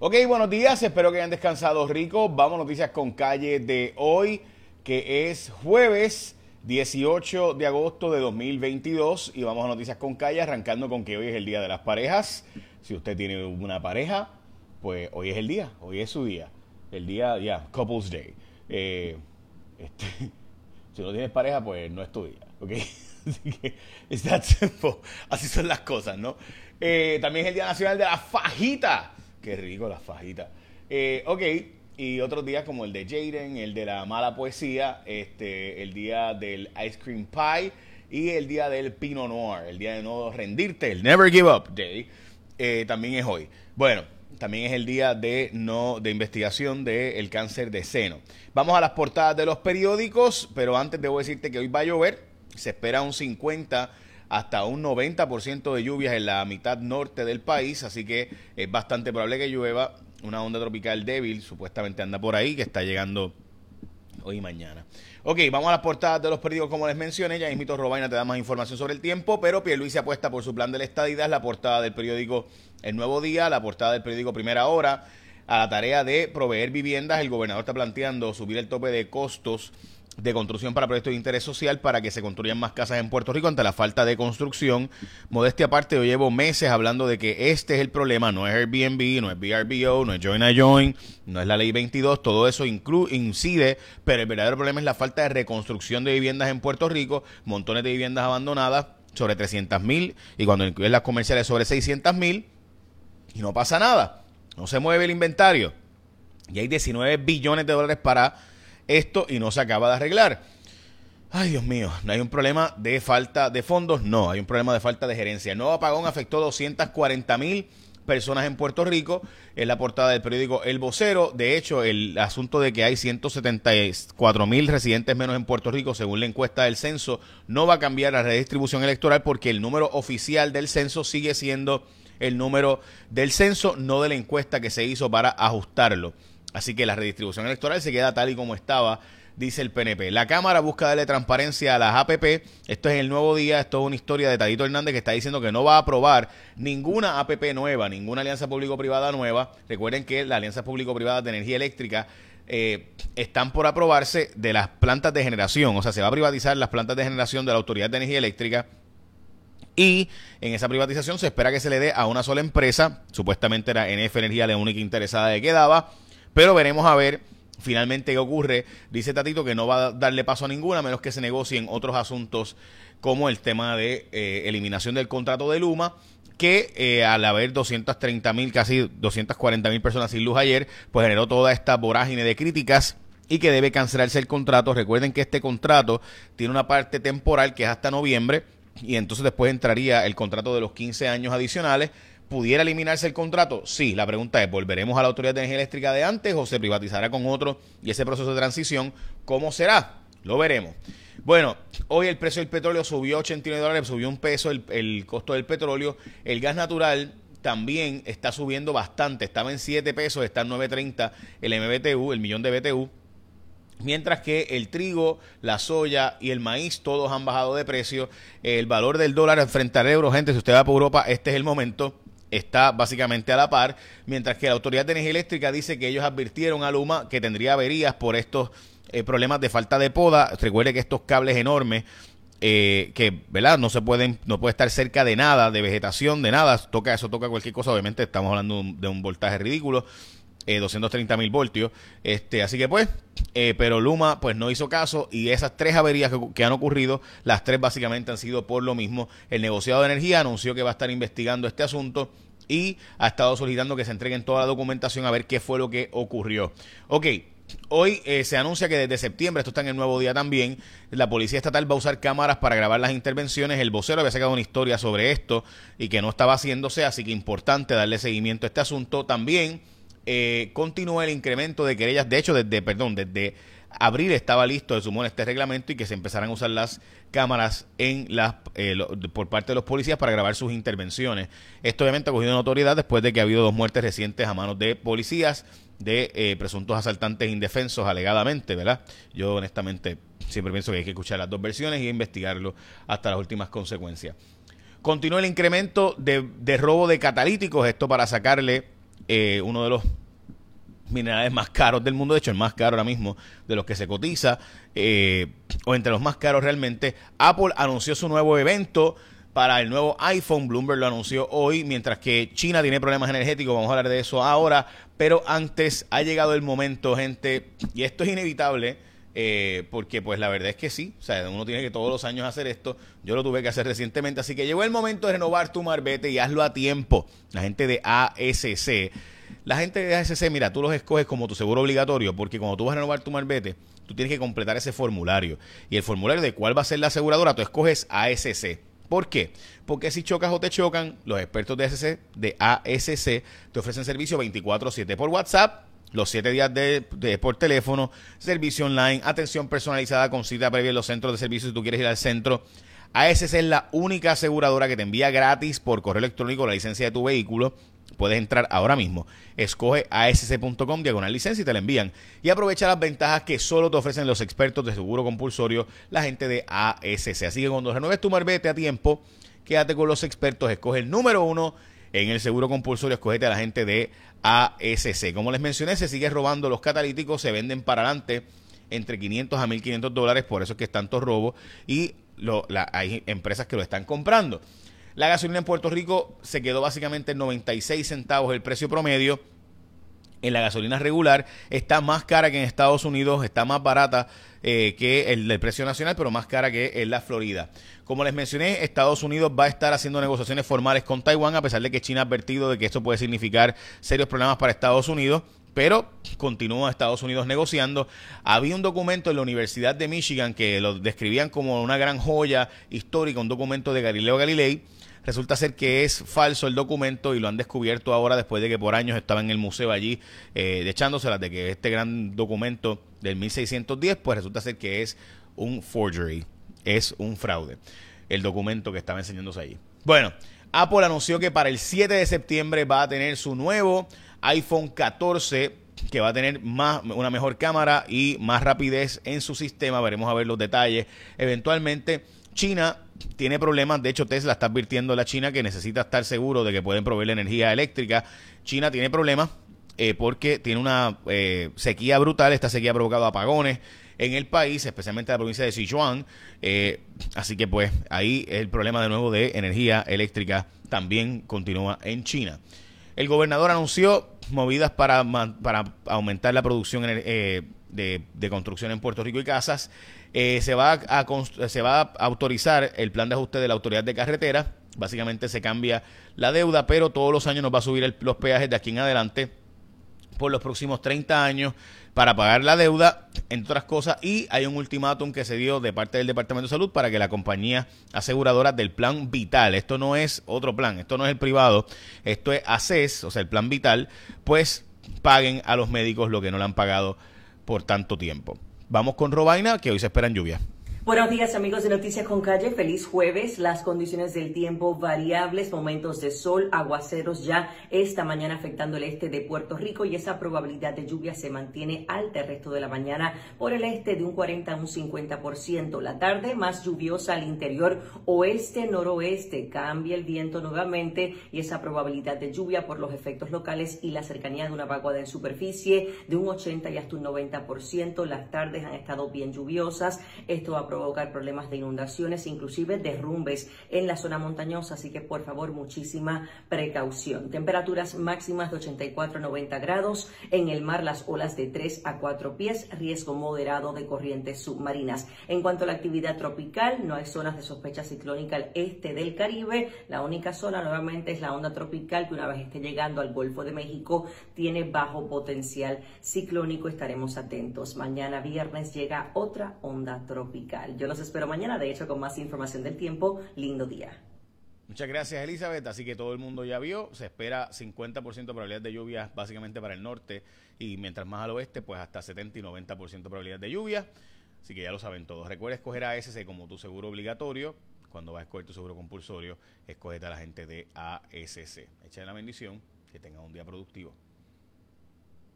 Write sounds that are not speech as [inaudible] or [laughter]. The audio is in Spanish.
Ok, buenos días, espero que hayan descansado rico. Vamos a noticias con calle de hoy, que es jueves 18 de agosto de 2022 y vamos a noticias con calle arrancando con que hoy es el día de las parejas. Si usted tiene una pareja, pues hoy es el día, hoy es su día. El día, ya, Couples Day. Eh, este, [laughs] si no tienes pareja, pues no es tu día, ¿ok? [laughs] Así que, simple. Son las cosas, ¿no? Eh, también es el Día Nacional de la Fajita. Qué rico la fajita. Eh, ok, y otros días como el de Jaden, el de la mala poesía, este, el día del Ice Cream Pie y el día del Pinot Noir, el día de no rendirte, el Never Give Up Day, eh, también es hoy. Bueno, también es el día de no de investigación del cáncer de seno. Vamos a las portadas de los periódicos, pero antes debo decirte que hoy va a llover, se espera un 50 hasta un 90% de lluvias en la mitad norte del país, así que es bastante probable que llueva. Una onda tropical débil supuestamente anda por ahí, que está llegando hoy y mañana. Ok, vamos a las portadas de los periódicos como les mencioné. Ya mismito Robaina te da más información sobre el tiempo, pero se apuesta por su plan de la estadidad, la portada del periódico El Nuevo Día, la portada del periódico Primera Hora, a la tarea de proveer viviendas. El gobernador está planteando subir el tope de costos de construcción para proyectos de interés social para que se construyan más casas en Puerto Rico ante la falta de construcción. Modestia aparte, yo llevo meses hablando de que este es el problema, no es Airbnb, no es VRBO, no es Join a Join, no es la ley 22, todo eso incide, pero el verdadero problema es la falta de reconstrucción de viviendas en Puerto Rico, montones de viviendas abandonadas, sobre 300 mil, y cuando incluyen las comerciales sobre 600 mil, y no pasa nada, no se mueve el inventario. Y hay 19 billones de dólares para esto y no se acaba de arreglar. Ay, Dios mío, no hay un problema de falta de fondos, no, hay un problema de falta de gerencia. El nuevo apagón afectó 240 mil personas en Puerto Rico, en la portada del periódico El Vocero. De hecho, el asunto de que hay 174 mil residentes menos en Puerto Rico, según la encuesta del censo, no va a cambiar la redistribución electoral porque el número oficial del censo sigue siendo el número del censo, no de la encuesta que se hizo para ajustarlo. Así que la redistribución electoral se queda tal y como estaba, dice el PNP. La Cámara busca darle transparencia a las APP. Esto es el nuevo día, esto es una historia de Tadito Hernández que está diciendo que no va a aprobar ninguna APP nueva, ninguna alianza público-privada nueva. Recuerden que las alianzas público-privadas de energía eléctrica eh, están por aprobarse de las plantas de generación. O sea, se va a privatizar las plantas de generación de la Autoridad de Energía Eléctrica. Y en esa privatización se espera que se le dé a una sola empresa. Supuestamente era NF Energía la única interesada que daba pero veremos a ver finalmente qué ocurre. Dice Tatito que no va a darle paso a ninguna, a menos que se negocien otros asuntos como el tema de eh, eliminación del contrato de Luma, que eh, al haber 230 mil, casi 240 mil personas sin luz ayer, pues generó toda esta vorágine de críticas y que debe cancelarse el contrato. Recuerden que este contrato tiene una parte temporal que es hasta noviembre y entonces después entraría el contrato de los 15 años adicionales ¿Pudiera eliminarse el contrato? Sí, la pregunta es, ¿volveremos a la Autoridad de Energía Eléctrica de antes o se privatizará con otro? Y ese proceso de transición, ¿cómo será? Lo veremos. Bueno, hoy el precio del petróleo subió 89 dólares, subió un peso el, costo del petróleo. El gas natural también está subiendo bastante, estaba en 7 pesos, está en 9.30 el MBTU, el millón de BTU. Mientras que el trigo, la soya y el maíz todos han bajado de precio. El valor del dólar frente al euro, gente, si usted va por Europa, este es el momento está básicamente a la par, mientras que la Autoridad de Energía Eléctrica dice que ellos advirtieron a Luma que tendría averías por estos eh, problemas de falta de poda. Recuerde que estos cables enormes eh, que, ¿verdad? No se pueden, no puede estar cerca de nada, de vegetación, de nada, toca eso, toca cualquier cosa, obviamente estamos hablando de un, voltaje ridículo, eh, 230 mil voltios, este, así que pues, eh, pero Luma pues no hizo caso y esas tres averías que, han ocurrido, las tres básicamente han sido por lo mismo. El negociado de energía anunció que va a estar investigando este asunto y ha estado solicitando que se entreguen toda la documentación a ver qué fue lo que ocurrió. Ok, Hoy eh, se anuncia que desde septiembre, esto está en el nuevo día también, la Policía Estatal va a usar cámaras para grabar las intervenciones. El vocero había sacado una historia sobre esto y que no estaba haciéndose, así que importante darle seguimiento a este asunto. También eh, continúa el incremento de querellas, de hecho, desde, perdón, desde abril estaba listo de sumar este reglamento y que se empezaran a usar las cámaras en las eh, por parte de los policías para grabar sus intervenciones. Esto obviamente ha cogido notoriedad después de que ha habido dos muertes recientes a manos de policías de eh, presuntos asaltantes indefensos alegadamente, ¿verdad? Yo honestamente siempre pienso que hay que escuchar las dos versiones y investigarlo hasta las últimas consecuencias. Continúa el incremento de, de robo de catalíticos, esto para sacarle eh, uno de los minerales más caros del mundo, de hecho el más caro ahora mismo de los que se cotiza, eh, o entre los más caros realmente. Apple anunció su nuevo evento para el nuevo iPhone, Bloomberg lo anunció hoy, mientras que China tiene problemas energéticos, vamos a hablar de eso ahora, pero antes ha llegado el momento, gente, y esto es inevitable, eh, porque pues la verdad es que sí, o sea, uno tiene que todos los años hacer esto, yo lo tuve que hacer recientemente, así que llegó el momento de renovar tu marbete y hazlo a tiempo. La gente de ASC la gente de ASC, mira, tú los escoges como tu seguro obligatorio, porque cuando tú vas a renovar tu marbete, tú tienes que completar ese formulario. Y el formulario de cuál va a ser la aseguradora, tú escoges ASC. ¿Por qué? Porque si chocas o te chocan, los expertos de, ASC, de ASC te ofrecen servicio 24/7 por WhatsApp, los 7 días de, por teléfono, servicio online, atención personalizada con cita previa en los centros de servicio si tú quieres ir al centro. ASC es la única aseguradora que te envía gratis por correo electrónico la licencia de tu vehículo Puedes entrar ahora mismo. Escoge asc.com diagonal licencia y te la envían. Y aprovecha las ventajas que solo te ofrecen los expertos de seguro compulsorio, la gente de ASC. Así que cuando renueves tu marbete a tiempo, quédate con los expertos. Escoge el número uno en el seguro compulsorio. Escogete a la gente de ASC. Como les mencioné, se sigue robando los catalíticos, se venden para adelante entre 500 a 1500 dólares. Por eso es que es tanto robo. Y hay empresas que lo están comprando. La gasolina en Puerto Rico se quedó básicamente en 96 centavos el precio promedio. En la gasolina regular está más cara que en Estados Unidos, está más barata eh, que el del precio nacional, pero más cara que en la Florida. Como les mencioné, Estados Unidos va a estar haciendo negociaciones formales con Taiwán, a pesar de que China ha advertido de que esto puede significar serios problemas para Estados Unidos pero continúa Estados Unidos negociando. Había un documento en la Universidad de Michigan que lo describían como una gran joya histórica, un documento de Galileo Galilei, Resulta ser que es falso el documento y lo han descubierto ahora después de que por años estaba en el museo allí eh, echándoselas de que este gran documento del 1610, pues resulta ser que es un forgery, es un fraude, el documento que estaba enseñándose allí. Bueno, Apple anunció que para el 7 de septiembre va a tener su nuevo iPhone 14 que va a tener más, una mejor cámara y más rapidez en su sistema. Veremos a ver los detalles. Eventualmente, China tiene problemas. De hecho, Tesla está advirtiendo a la China que necesita estar seguro de que pueden proveer energía eléctrica. China tiene problemas eh, porque tiene una eh, sequía brutal. Esta sequía ha provocado apagones en el país, especialmente en la provincia de Sichuan. Eh, así que pues ahí el problema de nuevo de energía eléctrica también continúa en China. El gobernador anunció movidas para, para aumentar la producción de, construcción en Puerto Rico y casas. Eh, se, va a, se va a autorizar el plan de ajuste de la autoridad de carretera. Básicamente se cambia la deuda, pero todos los años nos va a subir los peajes de aquí en adelante por los próximos 30 años para pagar la deuda, entre otras cosas, y hay un ultimátum que se dio de parte del Departamento de Salud para que la compañía aseguradora del plan vital, esto no es otro plan, esto no es el privado, esto es ACES, o sea, el plan vital, pues paguen a los médicos lo que no le han pagado por tanto tiempo. Vamos con Robaina, que hoy se esperan lluvia. Buenos días amigos de Noticias con Calle, feliz jueves. Las condiciones del tiempo variables, momentos de sol, aguaceros ya esta mañana afectando el este de Puerto Rico y esa probabilidad de lluvia se mantiene alta el resto de la mañana por el este de un 40 a un 50%. La tarde más lluviosa al interior oeste-noroeste, cambia el viento nuevamente y esa probabilidad de lluvia por los efectos locales y la cercanía de una vaguada en superficie de un 80 y hasta un 90%. Las tardes han estado bien lluviosas. Esto ha provocar problemas de inundaciones, inclusive derrumbes en la zona montañosa, así que por favor muchísima precaución. Temperaturas máximas de 84 a 90 grados, en el mar las olas de 3 a 4 pies, riesgo moderado de corrientes submarinas. En cuanto a la actividad tropical, no hay zonas de sospecha ciclónica al este del Caribe, la única zona nuevamente es la onda tropical que una vez esté llegando al Golfo de México tiene bajo potencial ciclónico, estaremos atentos. Mañana viernes llega otra onda tropical. Yo los espero mañana, de hecho, con más información del tiempo. Lindo día. Muchas gracias, Elizabeth. Así que todo el mundo ya vio. Se espera 50% de probabilidad de lluvia básicamente para el norte y mientras más al oeste, pues hasta 70 y 90% de probabilidad de lluvia. Así que ya lo saben todos. Recuerda escoger a ASC como tu seguro obligatorio. Cuando vas a escoger tu seguro compulsorio, escogete a la gente de ASC. Echen la bendición. Que tengan un día productivo.